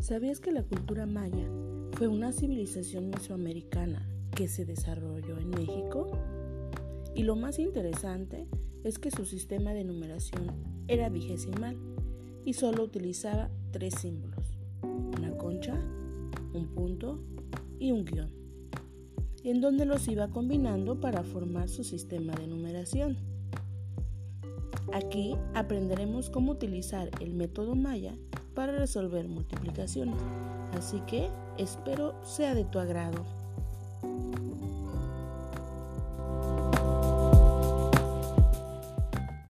¿Sabías que la cultura maya fue una civilización mesoamericana que se desarrolló en México? Y lo más interesante es que su sistema de numeración era vigesimal y solo utilizaba tres símbolos, una concha, un punto y un guion, en donde los iba combinando para formar su sistema de numeración. Aquí aprenderemos cómo utilizar el método maya para resolver multiplicaciones, así que espero sea de tu agrado.